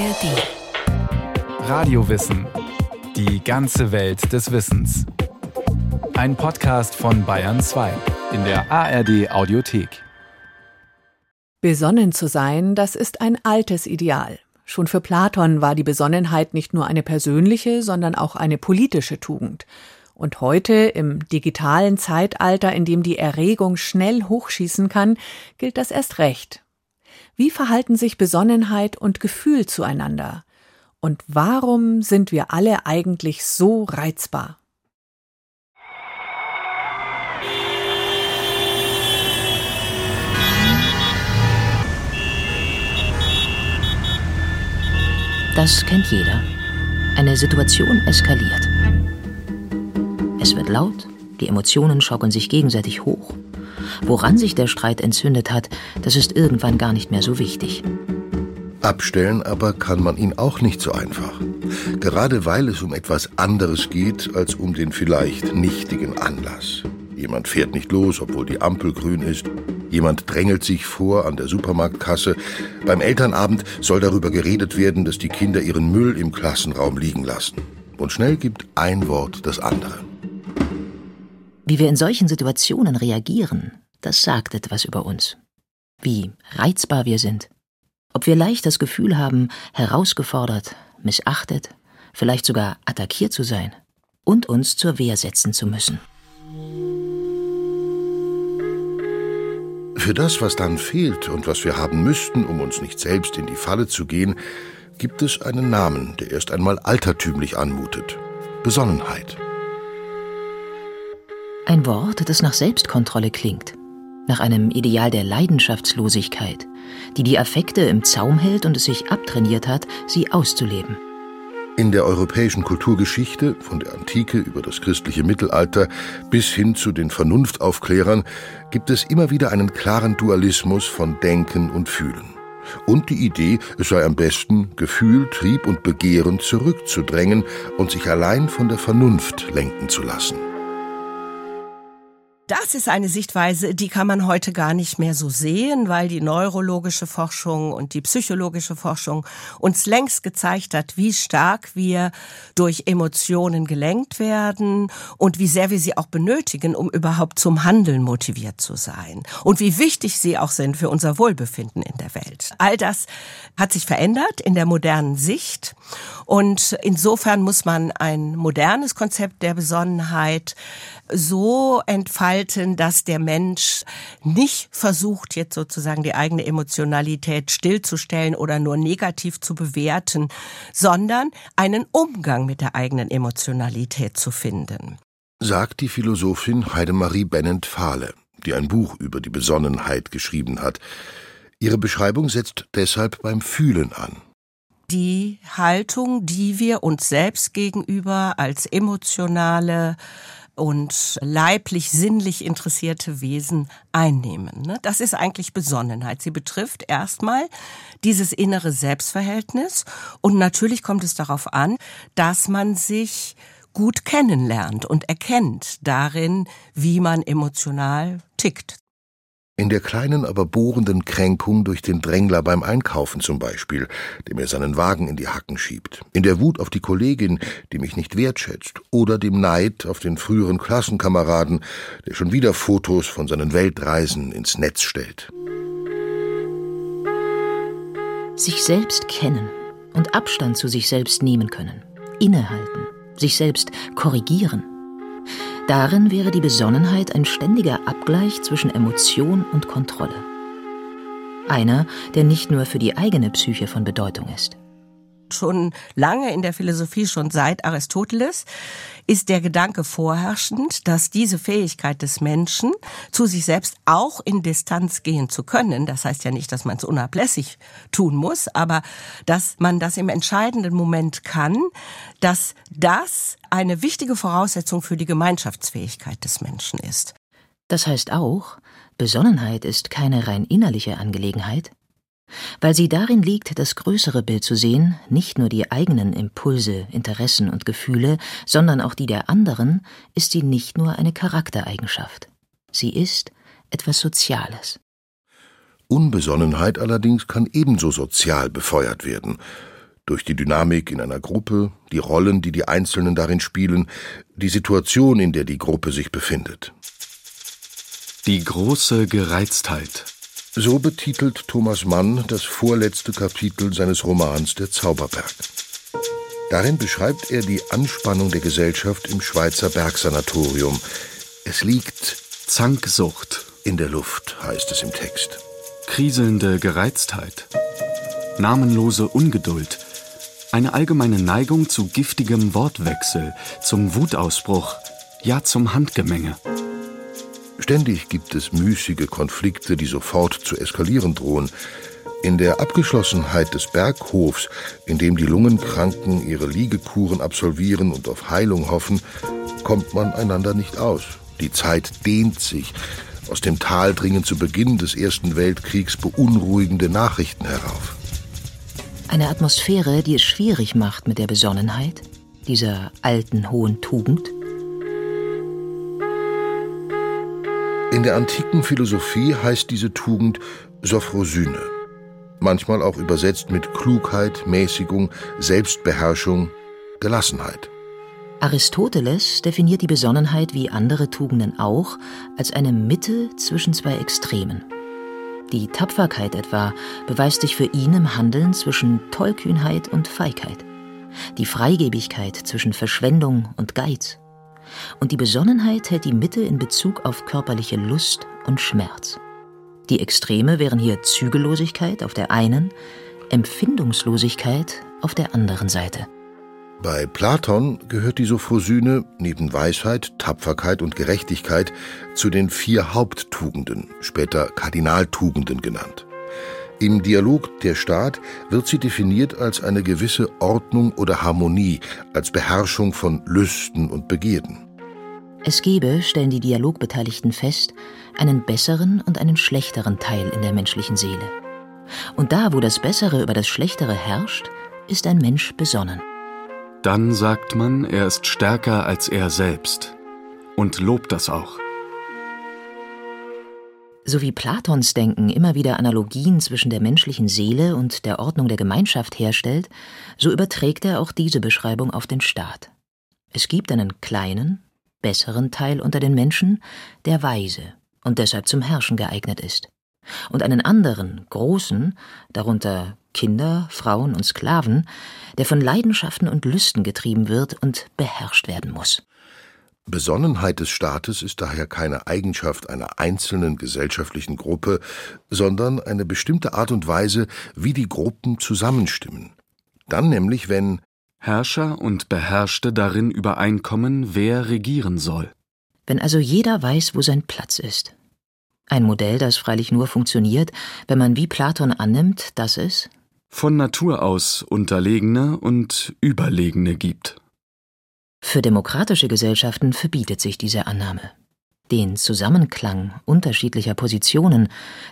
ARD. Radiowissen. Die ganze Welt des Wissens. Ein Podcast von Bayern 2 in der ARD Audiothek. Besonnen zu sein, das ist ein altes Ideal. Schon für Platon war die Besonnenheit nicht nur eine persönliche, sondern auch eine politische Tugend. Und heute, im digitalen Zeitalter, in dem die Erregung schnell hochschießen kann, gilt das erst recht. Wie verhalten sich Besonnenheit und Gefühl zueinander? Und warum sind wir alle eigentlich so reizbar? Das kennt jeder. Eine Situation eskaliert. Es wird laut, die Emotionen schaukeln sich gegenseitig hoch. Woran sich der Streit entzündet hat, das ist irgendwann gar nicht mehr so wichtig. Abstellen aber kann man ihn auch nicht so einfach. Gerade weil es um etwas anderes geht als um den vielleicht nichtigen Anlass. Jemand fährt nicht los, obwohl die Ampel grün ist. Jemand drängelt sich vor an der Supermarktkasse. Beim Elternabend soll darüber geredet werden, dass die Kinder ihren Müll im Klassenraum liegen lassen. Und schnell gibt ein Wort das andere. Wie wir in solchen Situationen reagieren, das sagt etwas über uns. Wie reizbar wir sind. Ob wir leicht das Gefühl haben, herausgefordert, missachtet, vielleicht sogar attackiert zu sein und uns zur Wehr setzen zu müssen. Für das, was dann fehlt und was wir haben müssten, um uns nicht selbst in die Falle zu gehen, gibt es einen Namen, der erst einmal altertümlich anmutet. Besonnenheit. Ein Wort, das nach Selbstkontrolle klingt, nach einem Ideal der Leidenschaftslosigkeit, die die Affekte im Zaum hält und es sich abtrainiert hat, sie auszuleben. In der europäischen Kulturgeschichte, von der Antike über das christliche Mittelalter bis hin zu den Vernunftaufklärern, gibt es immer wieder einen klaren Dualismus von Denken und Fühlen. Und die Idee, es sei am besten, Gefühl, Trieb und Begehren zurückzudrängen und sich allein von der Vernunft lenken zu lassen. Das ist eine Sichtweise, die kann man heute gar nicht mehr so sehen, weil die neurologische Forschung und die psychologische Forschung uns längst gezeigt hat, wie stark wir durch Emotionen gelenkt werden und wie sehr wir sie auch benötigen, um überhaupt zum Handeln motiviert zu sein und wie wichtig sie auch sind für unser Wohlbefinden in der Welt. All das hat sich verändert in der modernen Sicht und insofern muss man ein modernes Konzept der Besonnenheit so entfalten, dass der Mensch nicht versucht, jetzt sozusagen die eigene Emotionalität stillzustellen oder nur negativ zu bewerten, sondern einen Umgang mit der eigenen Emotionalität zu finden. Sagt die Philosophin Heidemarie Bennent-Fahle, die ein Buch über die Besonnenheit geschrieben hat. Ihre Beschreibung setzt deshalb beim Fühlen an die Haltung, die wir uns selbst gegenüber als emotionale und leiblich, sinnlich interessierte Wesen einnehmen. Ne? Das ist eigentlich Besonnenheit. Sie betrifft erstmal dieses innere Selbstverhältnis und natürlich kommt es darauf an, dass man sich gut kennenlernt und erkennt darin, wie man emotional tickt. In der kleinen, aber bohrenden Kränkung durch den Drängler beim Einkaufen zum Beispiel, dem er seinen Wagen in die Hacken schiebt. In der Wut auf die Kollegin, die mich nicht wertschätzt. Oder dem Neid auf den früheren Klassenkameraden, der schon wieder Fotos von seinen Weltreisen ins Netz stellt. Sich selbst kennen und Abstand zu sich selbst nehmen können. Innehalten. Sich selbst korrigieren Darin wäre die Besonnenheit ein ständiger Abgleich zwischen Emotion und Kontrolle. Einer, der nicht nur für die eigene Psyche von Bedeutung ist schon lange in der Philosophie, schon seit Aristoteles, ist der Gedanke vorherrschend, dass diese Fähigkeit des Menschen, zu sich selbst auch in Distanz gehen zu können, das heißt ja nicht, dass man es unablässig tun muss, aber dass man das im entscheidenden Moment kann, dass das eine wichtige Voraussetzung für die Gemeinschaftsfähigkeit des Menschen ist. Das heißt auch, Besonnenheit ist keine rein innerliche Angelegenheit, weil sie darin liegt, das größere Bild zu sehen, nicht nur die eigenen Impulse, Interessen und Gefühle, sondern auch die der anderen, ist sie nicht nur eine Charaktereigenschaft. Sie ist etwas Soziales. Unbesonnenheit allerdings kann ebenso sozial befeuert werden. Durch die Dynamik in einer Gruppe, die Rollen, die die Einzelnen darin spielen, die Situation, in der die Gruppe sich befindet. Die große Gereiztheit. So betitelt Thomas Mann das vorletzte Kapitel seines Romans Der Zauberberg. Darin beschreibt er die Anspannung der Gesellschaft im Schweizer Bergsanatorium. Es liegt Zanksucht in der Luft, heißt es im Text. Kriselnde Gereiztheit. Namenlose Ungeduld. Eine allgemeine Neigung zu giftigem Wortwechsel, zum Wutausbruch, ja zum Handgemenge. Ständig gibt es müßige Konflikte, die sofort zu eskalieren drohen. In der Abgeschlossenheit des Berghofs, in dem die Lungenkranken ihre Liegekuren absolvieren und auf Heilung hoffen, kommt man einander nicht aus. Die Zeit dehnt sich. Aus dem Tal dringen zu Beginn des Ersten Weltkriegs beunruhigende Nachrichten herauf. Eine Atmosphäre, die es schwierig macht mit der Besonnenheit, dieser alten hohen Tugend. In der antiken Philosophie heißt diese Tugend Sophrosyne manchmal auch übersetzt mit Klugheit, Mäßigung, Selbstbeherrschung, Gelassenheit. Aristoteles definiert die Besonnenheit wie andere Tugenden auch als eine Mitte zwischen zwei Extremen. Die Tapferkeit etwa beweist sich für ihn im Handeln zwischen Tollkühnheit und Feigheit, die Freigebigkeit zwischen Verschwendung und Geiz. Und die Besonnenheit hält die Mitte in Bezug auf körperliche Lust und Schmerz. Die Extreme wären hier Zügellosigkeit auf der einen, Empfindungslosigkeit auf der anderen Seite. Bei Platon gehört die Sophrosyne neben Weisheit, Tapferkeit und Gerechtigkeit zu den vier Haupttugenden, später Kardinaltugenden genannt. Im Dialog Der Staat wird sie definiert als eine gewisse Ordnung oder Harmonie, als Beherrschung von Lüsten und Begierden. Es gebe, stellen die Dialogbeteiligten fest, einen besseren und einen schlechteren Teil in der menschlichen Seele. Und da, wo das Bessere über das Schlechtere herrscht, ist ein Mensch besonnen. Dann sagt man, er ist stärker als er selbst und lobt das auch. So wie Platons Denken immer wieder Analogien zwischen der menschlichen Seele und der Ordnung der Gemeinschaft herstellt, so überträgt er auch diese Beschreibung auf den Staat. Es gibt einen kleinen, besseren Teil unter den Menschen, der weise und deshalb zum Herrschen geeignet ist, und einen anderen, großen, darunter Kinder, Frauen und Sklaven, der von Leidenschaften und Lüsten getrieben wird und beherrscht werden muss. Besonnenheit des Staates ist daher keine Eigenschaft einer einzelnen gesellschaftlichen Gruppe, sondern eine bestimmte Art und Weise, wie die Gruppen zusammenstimmen. Dann nämlich, wenn Herrscher und Beherrschte darin übereinkommen, wer regieren soll. Wenn also jeder weiß, wo sein Platz ist. Ein Modell, das freilich nur funktioniert, wenn man wie Platon annimmt, dass es von Natur aus Unterlegene und Überlegene gibt. Für demokratische Gesellschaften verbietet sich diese Annahme. Den Zusammenklang unterschiedlicher Positionen,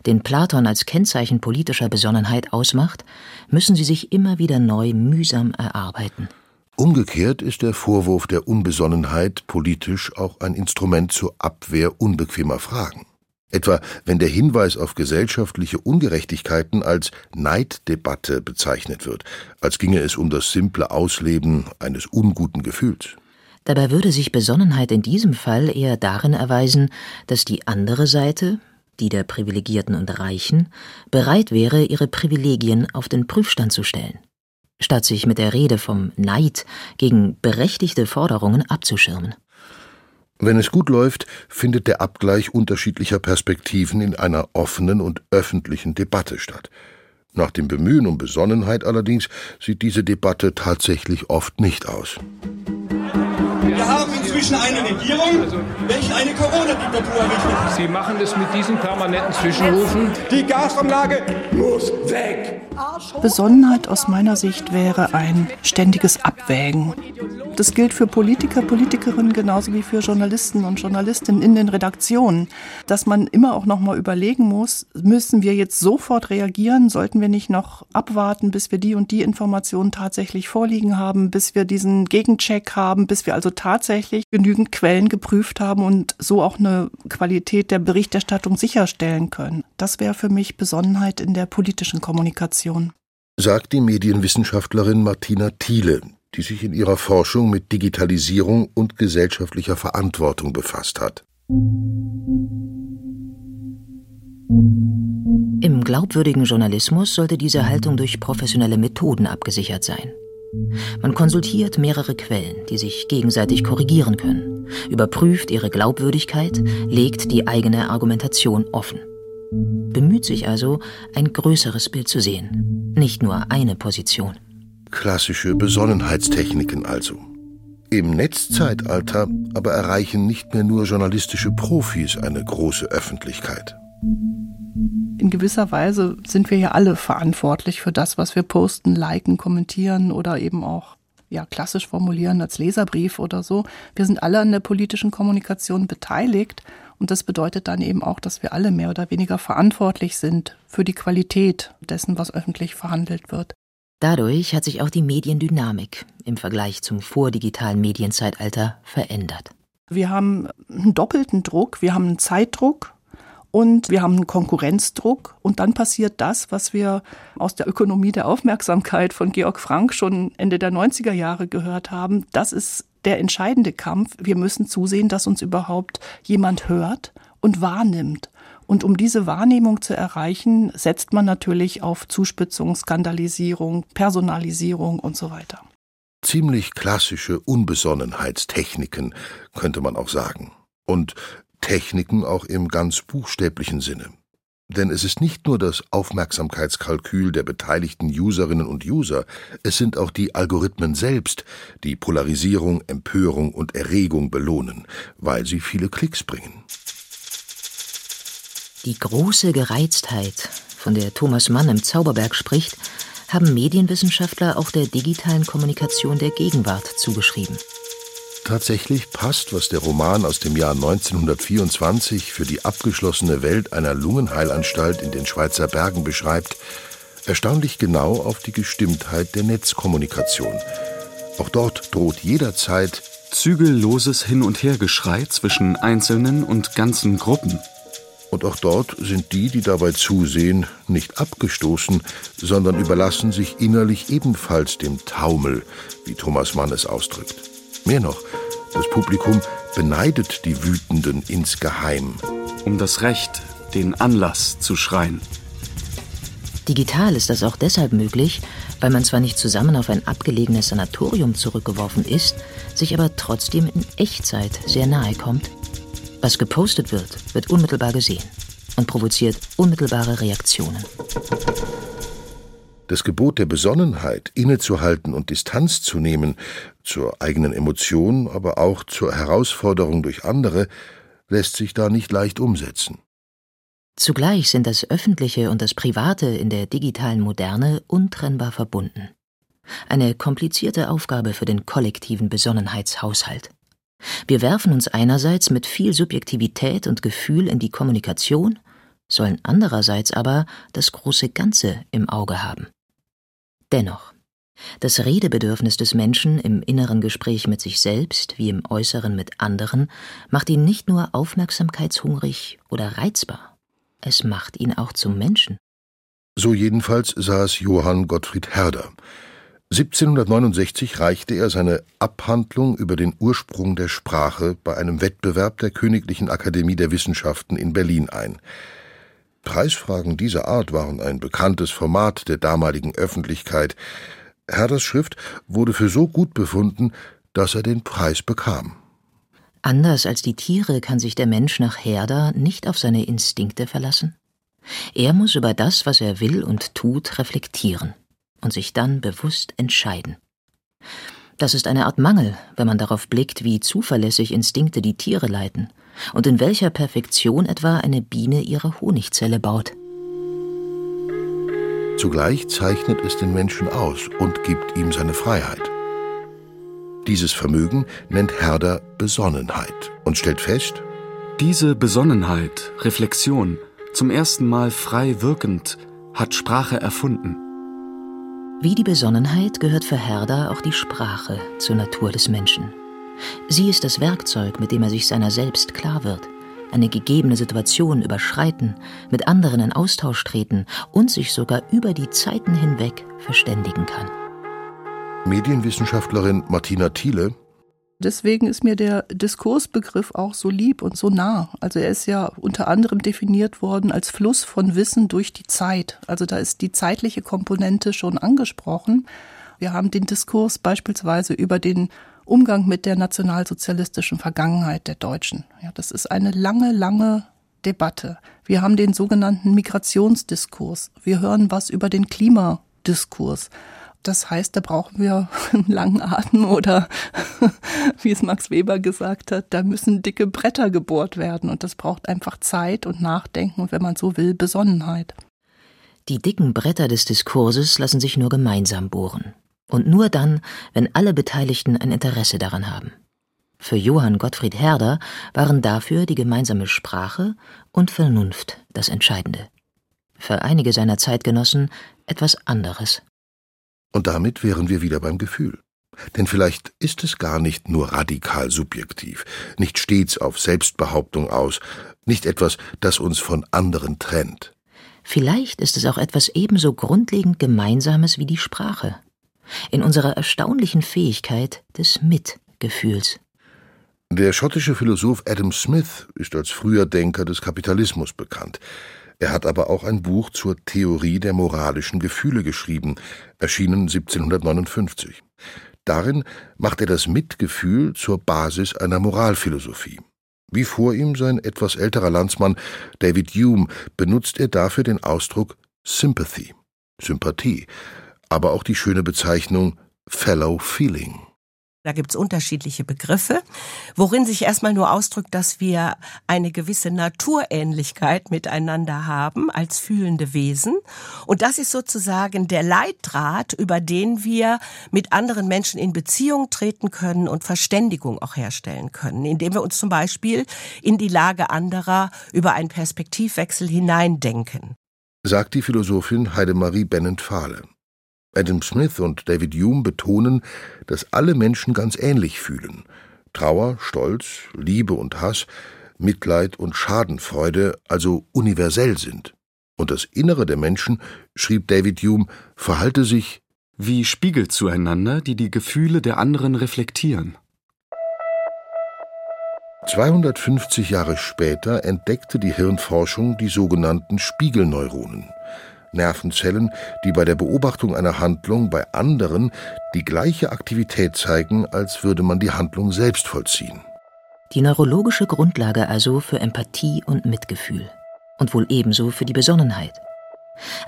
den Platon als Kennzeichen politischer Besonnenheit ausmacht, müssen sie sich immer wieder neu mühsam erarbeiten. Umgekehrt ist der Vorwurf der Unbesonnenheit politisch auch ein Instrument zur Abwehr unbequemer Fragen. Etwa wenn der Hinweis auf gesellschaftliche Ungerechtigkeiten als Neiddebatte bezeichnet wird, als ginge es um das simple Ausleben eines unguten Gefühls. Dabei würde sich Besonnenheit in diesem Fall eher darin erweisen, dass die andere Seite, die der Privilegierten und Reichen, bereit wäre, ihre Privilegien auf den Prüfstand zu stellen, statt sich mit der Rede vom Neid gegen berechtigte Forderungen abzuschirmen. Wenn es gut läuft, findet der Abgleich unterschiedlicher Perspektiven in einer offenen und öffentlichen Debatte statt. Nach dem Bemühen um Besonnenheit allerdings sieht diese Debatte tatsächlich oft nicht aus. Wir haben inzwischen eine Regierung, welche eine Corona-Diktatur errichtet. Sie machen es mit diesen permanenten Zwischenrufen. Die Gasumlage muss weg. Besonnenheit aus meiner Sicht wäre ein ständiges Abwägen. Das gilt für Politiker, Politikerinnen genauso wie für Journalisten und Journalistinnen in den Redaktionen, dass man immer auch noch mal überlegen muss, müssen wir jetzt sofort reagieren, sollten wir nicht noch abwarten, bis wir die und die Informationen tatsächlich vorliegen haben, bis wir diesen Gegencheck haben, bis wir also tatsächlich genügend Quellen geprüft haben und so auch eine Qualität der Berichterstattung sicherstellen können. Das wäre für mich Besonnenheit in der politischen Kommunikation. sagt die Medienwissenschaftlerin Martina Thiele, die sich in ihrer Forschung mit Digitalisierung und gesellschaftlicher Verantwortung befasst hat. Im glaubwürdigen Journalismus sollte diese Haltung durch professionelle Methoden abgesichert sein. Man konsultiert mehrere Quellen, die sich gegenseitig korrigieren können, überprüft ihre Glaubwürdigkeit, legt die eigene Argumentation offen. Bemüht sich also, ein größeres Bild zu sehen, nicht nur eine Position. Klassische Besonnenheitstechniken also. Im Netzzeitalter aber erreichen nicht mehr nur journalistische Profis eine große Öffentlichkeit. In gewisser Weise sind wir ja alle verantwortlich für das, was wir posten, liken, kommentieren oder eben auch ja, klassisch formulieren als Leserbrief oder so. Wir sind alle an der politischen Kommunikation beteiligt und das bedeutet dann eben auch, dass wir alle mehr oder weniger verantwortlich sind für die Qualität dessen, was öffentlich verhandelt wird. Dadurch hat sich auch die Mediendynamik im Vergleich zum vordigitalen Medienzeitalter verändert. Wir haben einen doppelten Druck. Wir haben einen Zeitdruck und wir haben einen Konkurrenzdruck. Und dann passiert das, was wir aus der Ökonomie der Aufmerksamkeit von Georg Frank schon Ende der 90er Jahre gehört haben. Das ist der entscheidende Kampf. Wir müssen zusehen, dass uns überhaupt jemand hört und wahrnimmt. Und um diese Wahrnehmung zu erreichen, setzt man natürlich auf Zuspitzung, Skandalisierung, Personalisierung und so weiter. Ziemlich klassische Unbesonnenheitstechniken, könnte man auch sagen. Und Techniken auch im ganz buchstäblichen Sinne. Denn es ist nicht nur das Aufmerksamkeitskalkül der beteiligten Userinnen und User, es sind auch die Algorithmen selbst, die Polarisierung, Empörung und Erregung belohnen, weil sie viele Klicks bringen. Die große Gereiztheit, von der Thomas Mann im Zauberberg spricht, haben Medienwissenschaftler auch der digitalen Kommunikation der Gegenwart zugeschrieben. Tatsächlich passt, was der Roman aus dem Jahr 1924 für die abgeschlossene Welt einer Lungenheilanstalt in den Schweizer Bergen beschreibt, erstaunlich genau auf die Gestimmtheit der Netzkommunikation. Auch dort droht jederzeit zügelloses Hin- und Hergeschrei zwischen einzelnen und ganzen Gruppen. Und auch dort sind die, die dabei zusehen, nicht abgestoßen, sondern überlassen sich innerlich ebenfalls dem Taumel, wie Thomas Mann es ausdrückt. Mehr noch, das Publikum beneidet die Wütenden insgeheim. Um das Recht, den Anlass zu schreien. Digital ist das auch deshalb möglich, weil man zwar nicht zusammen auf ein abgelegenes Sanatorium zurückgeworfen ist, sich aber trotzdem in Echtzeit sehr nahe kommt. Was gepostet wird, wird unmittelbar gesehen und provoziert unmittelbare Reaktionen. Das Gebot der Besonnenheit, innezuhalten und Distanz zu nehmen, zur eigenen Emotion, aber auch zur Herausforderung durch andere, lässt sich da nicht leicht umsetzen. Zugleich sind das Öffentliche und das Private in der digitalen Moderne untrennbar verbunden. Eine komplizierte Aufgabe für den kollektiven Besonnenheitshaushalt. Wir werfen uns einerseits mit viel Subjektivität und Gefühl in die Kommunikation, sollen andererseits aber das große Ganze im Auge haben. Dennoch, das Redebedürfnis des Menschen im inneren Gespräch mit sich selbst wie im äußeren mit anderen macht ihn nicht nur aufmerksamkeitshungrig oder reizbar, es macht ihn auch zum Menschen. So jedenfalls sah es Johann Gottfried Herder. 1769 reichte er seine Abhandlung über den Ursprung der Sprache bei einem Wettbewerb der Königlichen Akademie der Wissenschaften in Berlin ein. Preisfragen dieser Art waren ein bekanntes Format der damaligen Öffentlichkeit. Herders Schrift wurde für so gut befunden, dass er den Preis bekam. Anders als die Tiere kann sich der Mensch nach Herder nicht auf seine Instinkte verlassen. Er muss über das, was er will und tut, reflektieren und sich dann bewusst entscheiden. Das ist eine Art Mangel, wenn man darauf blickt, wie zuverlässig Instinkte die Tiere leiten und in welcher Perfektion etwa eine Biene ihre Honigzelle baut. Zugleich zeichnet es den Menschen aus und gibt ihm seine Freiheit. Dieses Vermögen nennt Herder Besonnenheit und stellt fest, diese Besonnenheit, Reflexion, zum ersten Mal frei wirkend, hat Sprache erfunden. Wie die Besonnenheit gehört für Herder auch die Sprache zur Natur des Menschen. Sie ist das Werkzeug, mit dem er sich seiner selbst klar wird, eine gegebene Situation überschreiten, mit anderen in Austausch treten und sich sogar über die Zeiten hinweg verständigen kann. Medienwissenschaftlerin Martina Thiele Deswegen ist mir der Diskursbegriff auch so lieb und so nah. Also er ist ja unter anderem definiert worden als Fluss von Wissen durch die Zeit. Also da ist die zeitliche Komponente schon angesprochen. Wir haben den Diskurs beispielsweise über den Umgang mit der nationalsozialistischen Vergangenheit der Deutschen. Ja, das ist eine lange, lange Debatte. Wir haben den sogenannten Migrationsdiskurs. Wir hören was über den Klimadiskurs. Das heißt, da brauchen wir einen langen Atem oder, wie es Max Weber gesagt hat, da müssen dicke Bretter gebohrt werden und das braucht einfach Zeit und Nachdenken und wenn man so will, Besonnenheit. Die dicken Bretter des Diskurses lassen sich nur gemeinsam bohren. Und nur dann, wenn alle Beteiligten ein Interesse daran haben. Für Johann Gottfried Herder waren dafür die gemeinsame Sprache und Vernunft das Entscheidende. Für einige seiner Zeitgenossen etwas anderes. Und damit wären wir wieder beim Gefühl. Denn vielleicht ist es gar nicht nur radikal subjektiv, nicht stets auf Selbstbehauptung aus, nicht etwas, das uns von anderen trennt. Vielleicht ist es auch etwas ebenso grundlegend Gemeinsames wie die Sprache, in unserer erstaunlichen Fähigkeit des Mitgefühls. Der schottische Philosoph Adam Smith ist als früher Denker des Kapitalismus bekannt. Er hat aber auch ein Buch zur Theorie der moralischen Gefühle geschrieben, erschienen 1759. Darin macht er das Mitgefühl zur Basis einer Moralphilosophie. Wie vor ihm sein etwas älterer Landsmann David Hume benutzt er dafür den Ausdruck Sympathy, Sympathie, aber auch die schöne Bezeichnung Fellow Feeling. Da gibt's unterschiedliche Begriffe, worin sich erstmal nur ausdrückt, dass wir eine gewisse Naturähnlichkeit miteinander haben als fühlende Wesen. Und das ist sozusagen der Leitdraht, über den wir mit anderen Menschen in Beziehung treten können und Verständigung auch herstellen können, indem wir uns zum Beispiel in die Lage anderer über einen Perspektivwechsel hineindenken. Sagt die Philosophin Heidemarie Bennent-Fahle. Adam Smith und David Hume betonen, dass alle Menschen ganz ähnlich fühlen. Trauer, Stolz, Liebe und Hass, Mitleid und Schadenfreude also universell sind. Und das Innere der Menschen, schrieb David Hume, verhalte sich wie Spiegel zueinander, die die Gefühle der anderen reflektieren. 250 Jahre später entdeckte die Hirnforschung die sogenannten Spiegelneuronen. Nervenzellen, die bei der Beobachtung einer Handlung bei anderen die gleiche Aktivität zeigen, als würde man die Handlung selbst vollziehen. Die neurologische Grundlage also für Empathie und Mitgefühl und wohl ebenso für die Besonnenheit.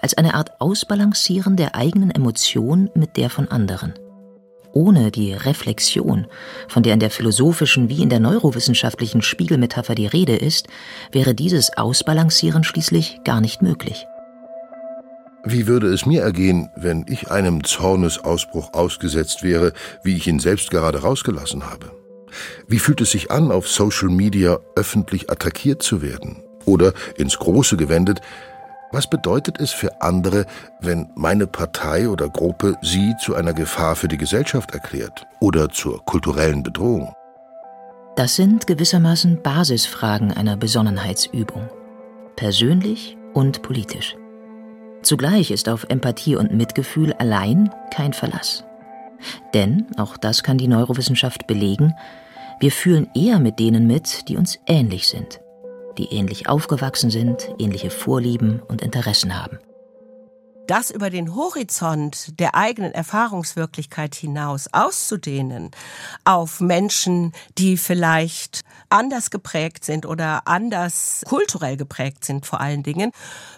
Als eine Art Ausbalancieren der eigenen Emotion mit der von anderen. Ohne die Reflexion, von der in der philosophischen wie in der neurowissenschaftlichen Spiegelmetapher die Rede ist, wäre dieses Ausbalancieren schließlich gar nicht möglich. Wie würde es mir ergehen, wenn ich einem Zornesausbruch ausgesetzt wäre, wie ich ihn selbst gerade rausgelassen habe? Wie fühlt es sich an, auf Social Media öffentlich attackiert zu werden? Oder ins Große gewendet, was bedeutet es für andere, wenn meine Partei oder Gruppe sie zu einer Gefahr für die Gesellschaft erklärt oder zur kulturellen Bedrohung? Das sind gewissermaßen Basisfragen einer Besonnenheitsübung. Persönlich und politisch. Zugleich ist auf Empathie und Mitgefühl allein kein Verlass. Denn, auch das kann die Neurowissenschaft belegen, wir fühlen eher mit denen mit, die uns ähnlich sind, die ähnlich aufgewachsen sind, ähnliche Vorlieben und Interessen haben das über den Horizont der eigenen Erfahrungswirklichkeit hinaus auszudehnen auf Menschen, die vielleicht anders geprägt sind oder anders kulturell geprägt sind vor allen Dingen,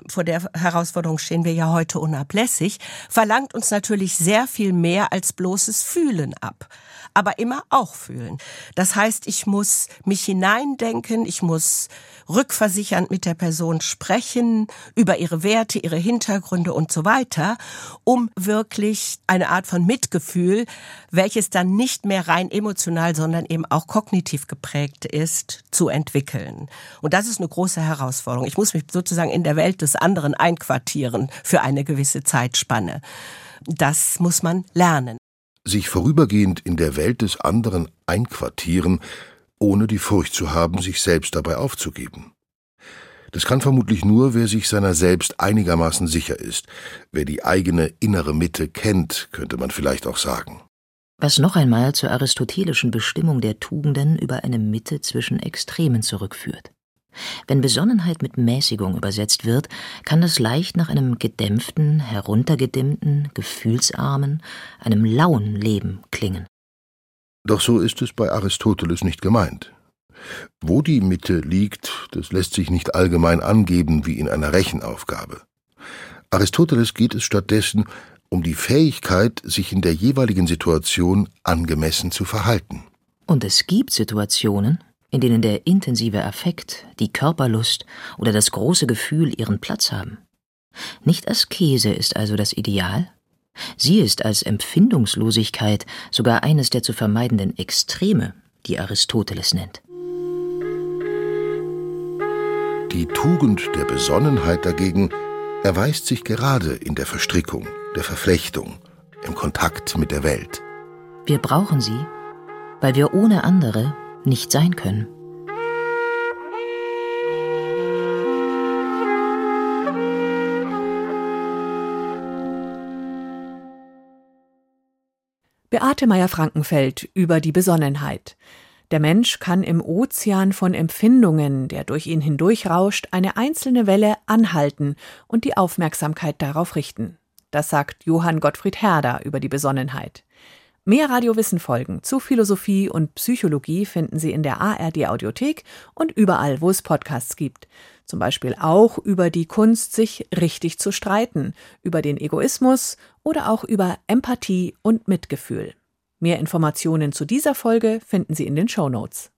vor der Herausforderung stehen wir ja heute unablässig, verlangt uns natürlich sehr viel mehr als bloßes Fühlen ab aber immer auch fühlen. Das heißt, ich muss mich hineindenken, ich muss rückversichernd mit der Person sprechen über ihre Werte, ihre Hintergründe und so weiter, um wirklich eine Art von Mitgefühl, welches dann nicht mehr rein emotional, sondern eben auch kognitiv geprägt ist, zu entwickeln. Und das ist eine große Herausforderung. Ich muss mich sozusagen in der Welt des anderen einquartieren für eine gewisse Zeitspanne. Das muss man lernen sich vorübergehend in der Welt des anderen einquartieren ohne die Furcht zu haben, sich selbst dabei aufzugeben. Das kann vermutlich nur, wer sich seiner selbst einigermaßen sicher ist, wer die eigene innere Mitte kennt, könnte man vielleicht auch sagen. Was noch einmal zur aristotelischen Bestimmung der Tugenden über eine Mitte zwischen Extremen zurückführt. Wenn Besonnenheit mit Mäßigung übersetzt wird, kann das leicht nach einem gedämpften, heruntergedimmten, gefühlsarmen, einem lauen Leben klingen. Doch so ist es bei Aristoteles nicht gemeint. Wo die Mitte liegt, das lässt sich nicht allgemein angeben wie in einer Rechenaufgabe. Aristoteles geht es stattdessen um die Fähigkeit, sich in der jeweiligen Situation angemessen zu verhalten. Und es gibt Situationen, in denen der intensive Affekt, die Körperlust oder das große Gefühl ihren Platz haben. Nicht Askese ist also das Ideal, sie ist als Empfindungslosigkeit sogar eines der zu vermeidenden Extreme, die Aristoteles nennt. Die Tugend der Besonnenheit dagegen erweist sich gerade in der Verstrickung, der Verflechtung, im Kontakt mit der Welt. Wir brauchen sie, weil wir ohne andere nicht sein können. Beate Meyer-Frankenfeld über die Besonnenheit. Der Mensch kann im Ozean von Empfindungen, der durch ihn hindurchrauscht, eine einzelne Welle anhalten und die Aufmerksamkeit darauf richten. Das sagt Johann Gottfried Herder über die Besonnenheit. Mehr Radiowissen folgen zu Philosophie und Psychologie finden Sie in der ARD Audiothek und überall, wo es Podcasts gibt. Zum Beispiel auch über die Kunst, sich richtig zu streiten, über den Egoismus oder auch über Empathie und Mitgefühl. Mehr Informationen zu dieser Folge finden Sie in den Show Notes.